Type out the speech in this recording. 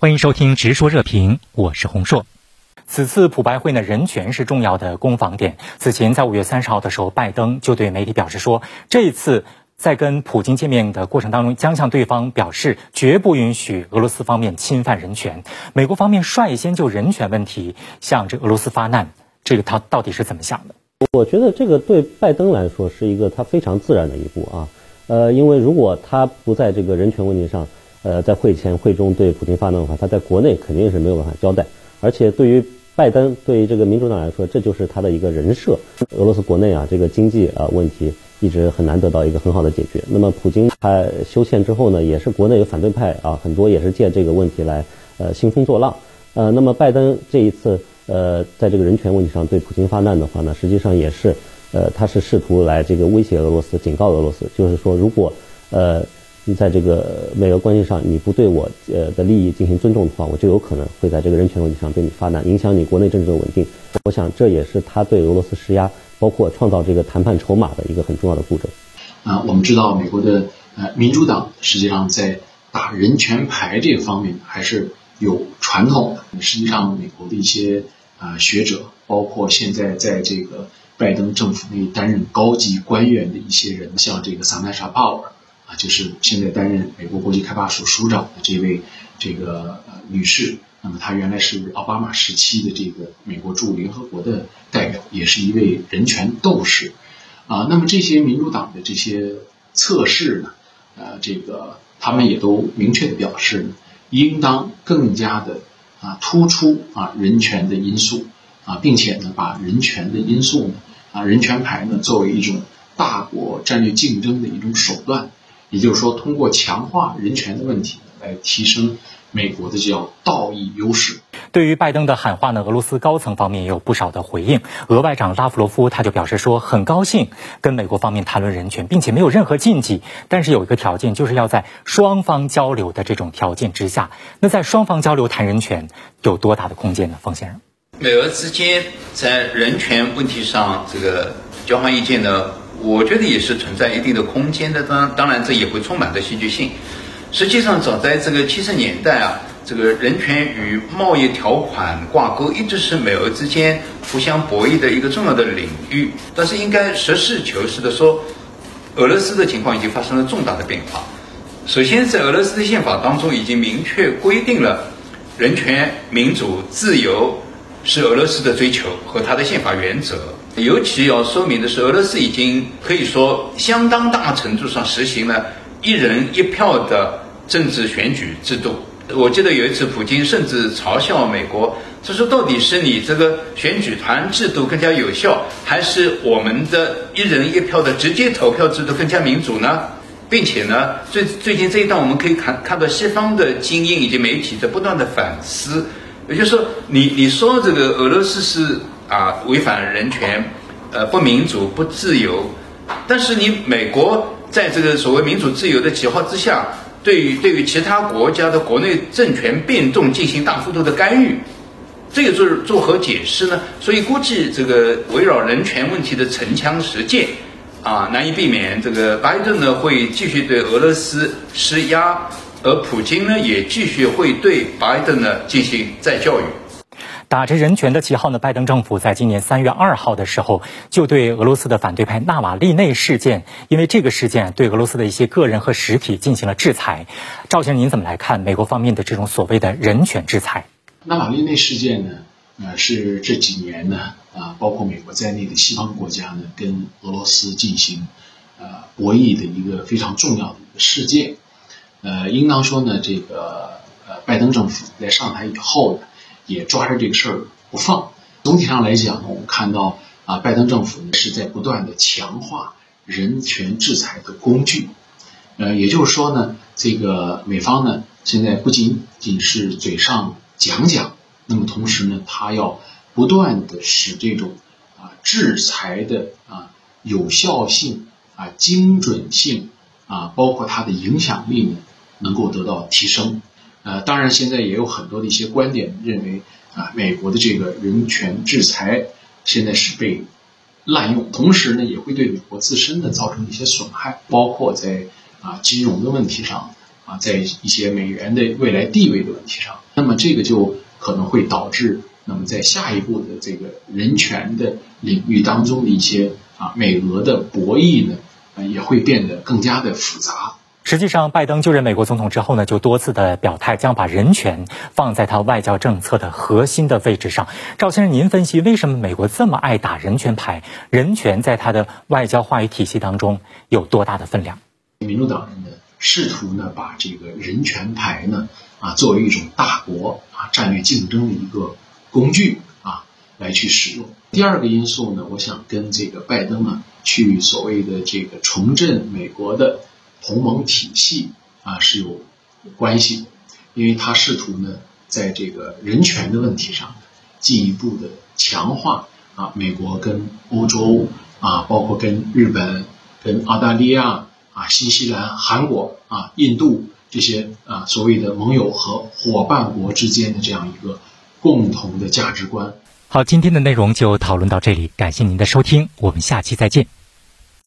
欢迎收听《直说热评》，我是洪硕。此次普拜会呢，人权是重要的攻防点。此前在五月三十号的时候，拜登就对媒体表示说，这一次在跟普京见面的过程当中，将向对方表示绝不允许俄罗斯方面侵犯人权。美国方面率先就人权问题向这俄罗斯发难，这个他到底是怎么想的？我觉得这个对拜登来说是一个他非常自然的一步啊。呃，因为如果他不在这个人权问题上，呃，在会前会中对普京发难的话，他在国内肯定是没有办法交代。而且对于拜登，对于这个民主党来说，这就是他的一个人设。俄罗斯国内啊，这个经济啊问题一直很难得到一个很好的解决。那么普京他修宪之后呢，也是国内有反对派啊，很多也是借这个问题来呃兴风作浪。呃，那么拜登这一次呃在这个人权问题上对普京发难的话呢，实际上也是呃他是试图来这个威胁俄罗斯，警告俄罗斯，就是说如果呃。在这个美俄关系上，你不对我呃的利益进行尊重的话，我就有可能会在这个人权问题上对你发难，影响你国内政治的稳定。我想这也是他对俄罗斯施压，包括创造这个谈判筹码的一个很重要的步骤。啊，我们知道美国的呃民主党实际上在打人权牌这方面还是有传统的。实际上，美国的一些啊学者，包括现在在这个拜登政府内担任高级官员的一些人，像这个萨曼莎·鲍尔。啊，就是现在担任美国国际开发署署长的这位这个呃女士，那么她原来是奥巴马时期的这个美国驻联合国的代表，也是一位人权斗士，啊，那么这些民主党的这些测试呢，呃，这个他们也都明确的表示呢，应当更加的啊突出啊人权的因素啊，并且呢把人权的因素呢啊人权牌呢作为一种大国战略竞争的一种手段。也就是说，通过强化人权的问题来提升美国的叫道义优势。对于拜登的喊话呢，俄罗斯高层方面也有不少的回应。俄外长拉夫罗夫他就表示说，很高兴跟美国方面谈论人权，并且没有任何禁忌，但是有一个条件，就是要在双方交流的这种条件之下。那在双方交流谈人权有多大的空间呢？冯先生，美俄之间在人权问题上这个交换意见呢？我觉得也是存在一定的空间的，当当然这也会充满着戏剧性。实际上，早在这个七十年代啊，这个人权与贸易条款挂钩一直是美俄之间互相博弈的一个重要的领域。但是，应该实事求是的说，俄罗斯的情况已经发生了重大的变化。首先，在俄罗斯的宪法当中已经明确规定了，人权、民主、自由是俄罗斯的追求和它的宪法原则。尤其要说明的是，俄罗斯已经可以说相当大程度上实行了一人一票的政治选举制度。我记得有一次，普京甚至嘲笑美国，他说：“到底是你这个选举团制度更加有效，还是我们的一人一票的直接投票制度更加民主呢？”并且呢，最最近这一段我们可以看看到西方的精英以及媒体在不断的反思，也就是说，你你说这个俄罗斯是。啊，违反人权，呃，不民主、不自由。但是你美国在这个所谓民主自由的旗号之下，对于对于其他国家的国内政权变动进行大幅度的干预，这个作作何解释呢？所以估计这个围绕人权问题的城墙实践，啊，难以避免。这个拜登呢会继续对俄罗斯施压，而普京呢也继续会对拜登呢进行再教育。打着人权的旗号呢，拜登政府在今年三月二号的时候，就对俄罗斯的反对派纳瓦利内事件，因为这个事件对俄罗斯的一些个人和实体进行了制裁。赵先生，您怎么来看美国方面的这种所谓的人权制裁？纳瓦利内事件呢，呃，是这几年呢，啊，包括美国在内的西方国家呢，跟俄罗斯进行呃博弈的一个非常重要的一个事件。呃，应当说呢，这个呃，拜登政府在上台以后呢。也抓着这个事儿不放。总体上来讲呢，我们看到啊，拜登政府呢是在不断的强化人权制裁的工具。呃，也就是说呢，这个美方呢现在不仅仅是嘴上讲讲，那么同时呢，他要不断的使这种啊制裁的啊有效性啊精准性啊，包括它的影响力呢，能够得到提升。呃，当然，现在也有很多的一些观点认为，啊，美国的这个人权制裁现在是被滥用，同时呢，也会对美国自身的造成一些损害，包括在啊金融的问题上，啊，在一些美元的未来地位的问题上，那么这个就可能会导致，那么在下一步的这个人权的领域当中的一些啊美俄的博弈呢，也会变得更加的复杂。实际上，拜登就任美国总统之后呢，就多次的表态，将把人权放在他外交政策的核心的位置上。赵先生，您分析为什么美国这么爱打人权牌？人权在他的外交话语体系当中有多大的分量？民主党人呢，试图呢把这个人权牌呢啊作为一种大国啊战略竞争的一个工具啊来去使用。第二个因素呢，我想跟这个拜登呢去所谓的这个重振美国的。同盟体系啊是有关系，因为他试图呢在这个人权的问题上进一步的强化啊美国跟欧洲啊包括跟日本、跟澳大利亚啊新西兰、韩国啊印度这些啊所谓的盟友和伙伴国之间的这样一个共同的价值观。好，今天的内容就讨论到这里，感谢您的收听，我们下期再见。